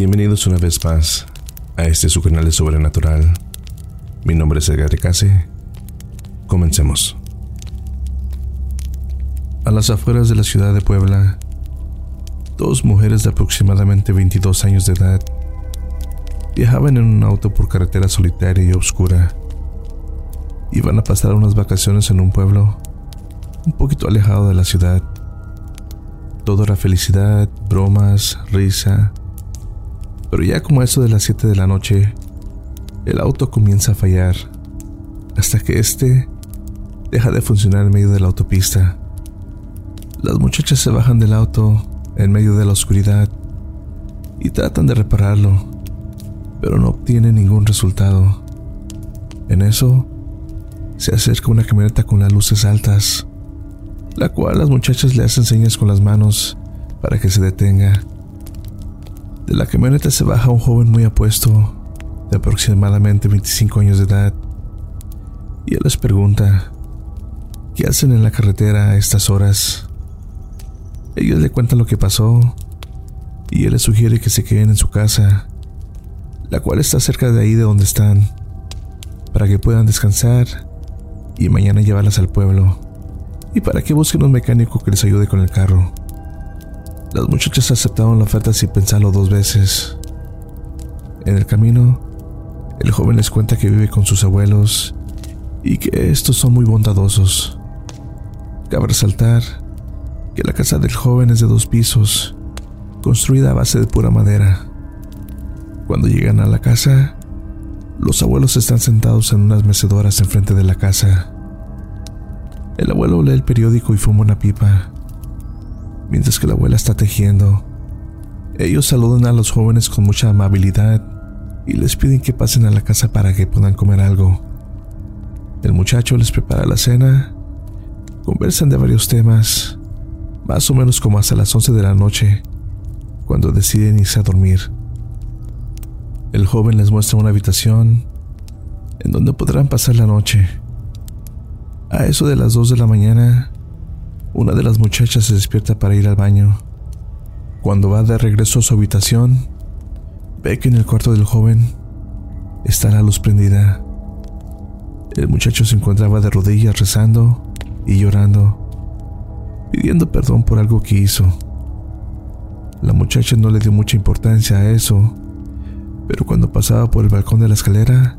Bienvenidos una vez más a este su canal de Sobrenatural. Mi nombre es Edgar Case. Comencemos. A las afueras de la ciudad de Puebla, dos mujeres de aproximadamente 22 años de edad viajaban en un auto por carretera solitaria y oscura. Iban a pasar unas vacaciones en un pueblo un poquito alejado de la ciudad. Todo era felicidad, bromas, risa. Pero ya como eso de las 7 de la noche, el auto comienza a fallar, hasta que este deja de funcionar en medio de la autopista. Las muchachas se bajan del auto en medio de la oscuridad y tratan de repararlo, pero no obtienen ningún resultado. En eso, se acerca una camioneta con las luces altas la cual las muchachas le hacen señas con las manos para que se detenga. De la camioneta se baja un joven muy apuesto, de aproximadamente 25 años de edad, y él les pregunta, ¿qué hacen en la carretera a estas horas? Ellos le cuentan lo que pasó, y él les sugiere que se queden en su casa, la cual está cerca de ahí de donde están, para que puedan descansar y mañana llevarlas al pueblo y para que busquen un mecánico que les ayude con el carro. Las muchachas aceptaron la oferta sin pensarlo dos veces. En el camino, el joven les cuenta que vive con sus abuelos y que estos son muy bondadosos. Cabe resaltar que la casa del joven es de dos pisos, construida a base de pura madera. Cuando llegan a la casa, los abuelos están sentados en unas mecedoras enfrente de la casa. El abuelo lee el periódico y fuma una pipa, mientras que la abuela está tejiendo. Ellos saludan a los jóvenes con mucha amabilidad y les piden que pasen a la casa para que puedan comer algo. El muchacho les prepara la cena, conversan de varios temas, más o menos como hasta las 11 de la noche, cuando deciden irse a dormir. El joven les muestra una habitación en donde podrán pasar la noche. A eso de las 2 de la mañana, una de las muchachas se despierta para ir al baño. Cuando va de regreso a su habitación, ve que en el cuarto del joven está la luz prendida. El muchacho se encontraba de rodillas rezando y llorando, pidiendo perdón por algo que hizo. La muchacha no le dio mucha importancia a eso, pero cuando pasaba por el balcón de la escalera,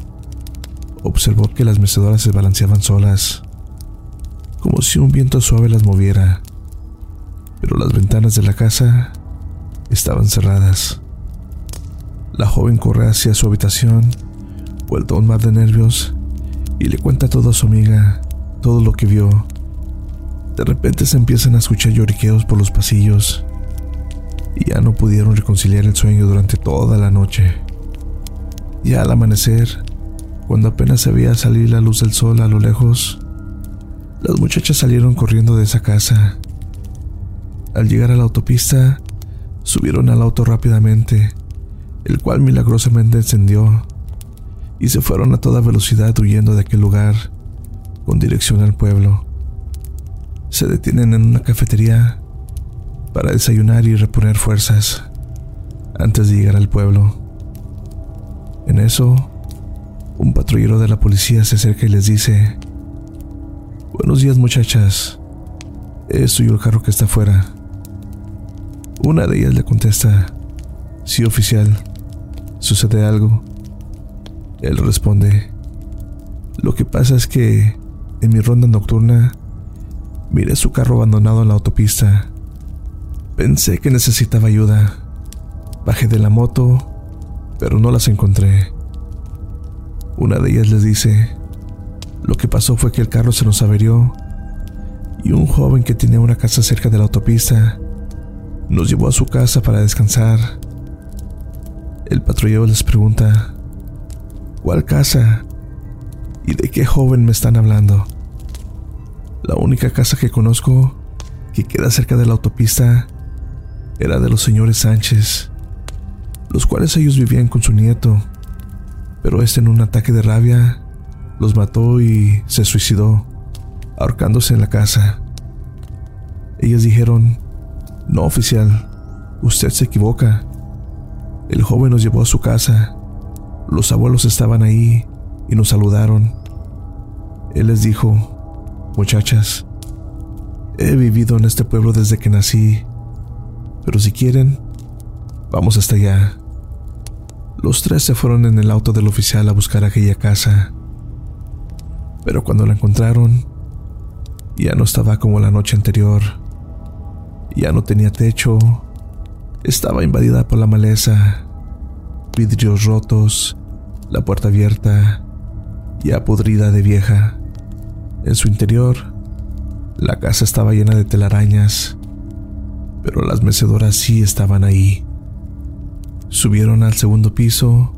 observó que las mecedoras se balanceaban solas como si un viento suave las moviera, pero las ventanas de la casa estaban cerradas. La joven corre hacia su habitación, vuelta a un mar de nervios, y le cuenta todo a su amiga, todo lo que vio. De repente se empiezan a escuchar lloriqueos por los pasillos, y ya no pudieron reconciliar el sueño durante toda la noche. Ya al amanecer, cuando apenas se veía salir la luz del sol a lo lejos, las muchachas salieron corriendo de esa casa. Al llegar a la autopista, subieron al auto rápidamente, el cual milagrosamente encendió, y se fueron a toda velocidad huyendo de aquel lugar, con dirección al pueblo. Se detienen en una cafetería para desayunar y reponer fuerzas antes de llegar al pueblo. En eso, un patrullero de la policía se acerca y les dice, Buenos días muchachas. Es suyo el carro que está afuera. Una de ellas le contesta, sí oficial, ¿sucede algo? Él responde, lo que pasa es que en mi ronda nocturna miré su carro abandonado en la autopista. Pensé que necesitaba ayuda. Bajé de la moto, pero no las encontré. Una de ellas les dice, lo que pasó fue que el carro se nos averió y un joven que tenía una casa cerca de la autopista nos llevó a su casa para descansar. El patrullero les pregunta, ¿cuál casa? ¿Y de qué joven me están hablando? La única casa que conozco que queda cerca de la autopista era de los señores Sánchez, los cuales ellos vivían con su nieto, pero este en un ataque de rabia los mató y se suicidó, ahorcándose en la casa. Ellos dijeron, no oficial, usted se equivoca. El joven nos llevó a su casa. Los abuelos estaban ahí y nos saludaron. Él les dijo, muchachas, he vivido en este pueblo desde que nací, pero si quieren, vamos hasta allá. Los tres se fueron en el auto del oficial a buscar aquella casa. Pero cuando la encontraron, ya no estaba como la noche anterior. Ya no tenía techo. Estaba invadida por la maleza, vidrios rotos, la puerta abierta, ya podrida de vieja. En su interior, la casa estaba llena de telarañas, pero las mecedoras sí estaban ahí. Subieron al segundo piso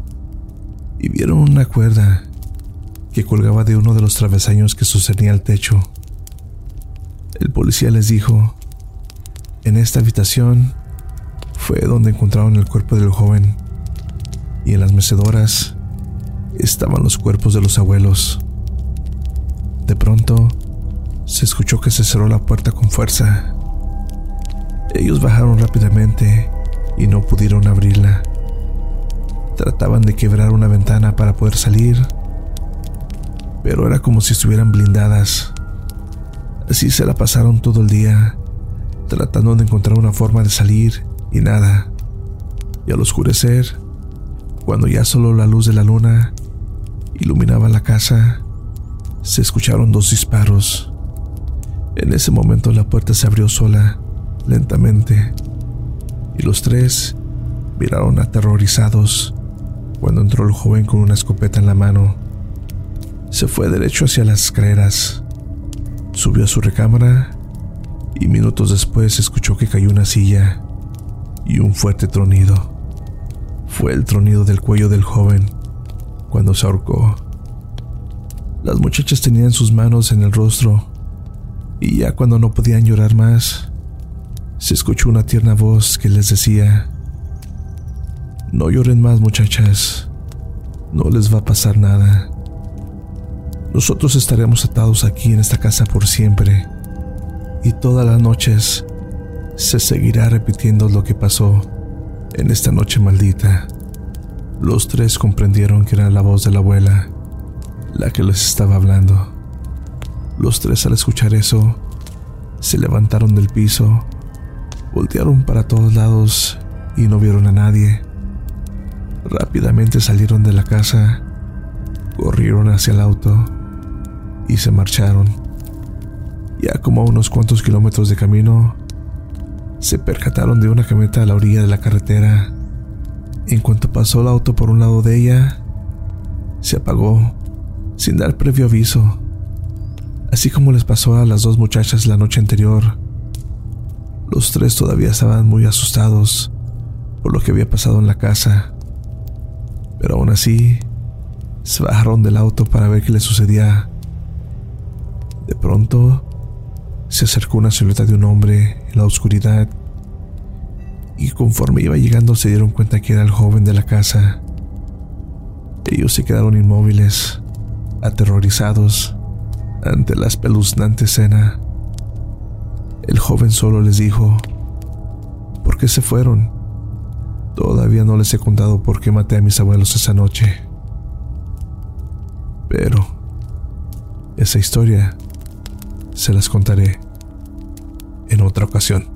y vieron una cuerda que colgaba de uno de los travesaños que sostenía el techo. El policía les dijo, en esta habitación fue donde encontraron el cuerpo del joven y en las mecedoras estaban los cuerpos de los abuelos. De pronto, se escuchó que se cerró la puerta con fuerza. Ellos bajaron rápidamente y no pudieron abrirla. Trataban de quebrar una ventana para poder salir, pero era como si estuvieran blindadas. Así se la pasaron todo el día, tratando de encontrar una forma de salir y nada. Y al oscurecer, cuando ya solo la luz de la luna iluminaba la casa, se escucharon dos disparos. En ese momento la puerta se abrió sola, lentamente, y los tres miraron aterrorizados cuando entró el joven con una escopeta en la mano. Se fue derecho hacia las escaleras, subió a su recámara y minutos después escuchó que cayó una silla y un fuerte tronido. Fue el tronido del cuello del joven cuando se ahorcó. Las muchachas tenían sus manos en el rostro y ya cuando no podían llorar más, se escuchó una tierna voz que les decía, no lloren más muchachas, no les va a pasar nada. Nosotros estaremos atados aquí en esta casa por siempre y todas las noches se seguirá repitiendo lo que pasó en esta noche maldita. Los tres comprendieron que era la voz de la abuela la que les estaba hablando. Los tres al escuchar eso se levantaron del piso, voltearon para todos lados y no vieron a nadie. Rápidamente salieron de la casa, corrieron hacia el auto y se marcharon. Ya como a unos cuantos kilómetros de camino, se percataron de una camioneta a la orilla de la carretera. En cuanto pasó el auto por un lado de ella, se apagó sin dar previo aviso, así como les pasó a las dos muchachas la noche anterior. Los tres todavía estaban muy asustados por lo que había pasado en la casa, pero aún así se bajaron del auto para ver qué les sucedía. De pronto, se acercó una silueta de un hombre en la oscuridad y conforme iba llegando se dieron cuenta que era el joven de la casa. Ellos se quedaron inmóviles, aterrorizados ante la espeluznante escena. El joven solo les dijo, ¿por qué se fueron? Todavía no les he contado por qué maté a mis abuelos esa noche. Pero esa historia se las contaré en otra ocasión.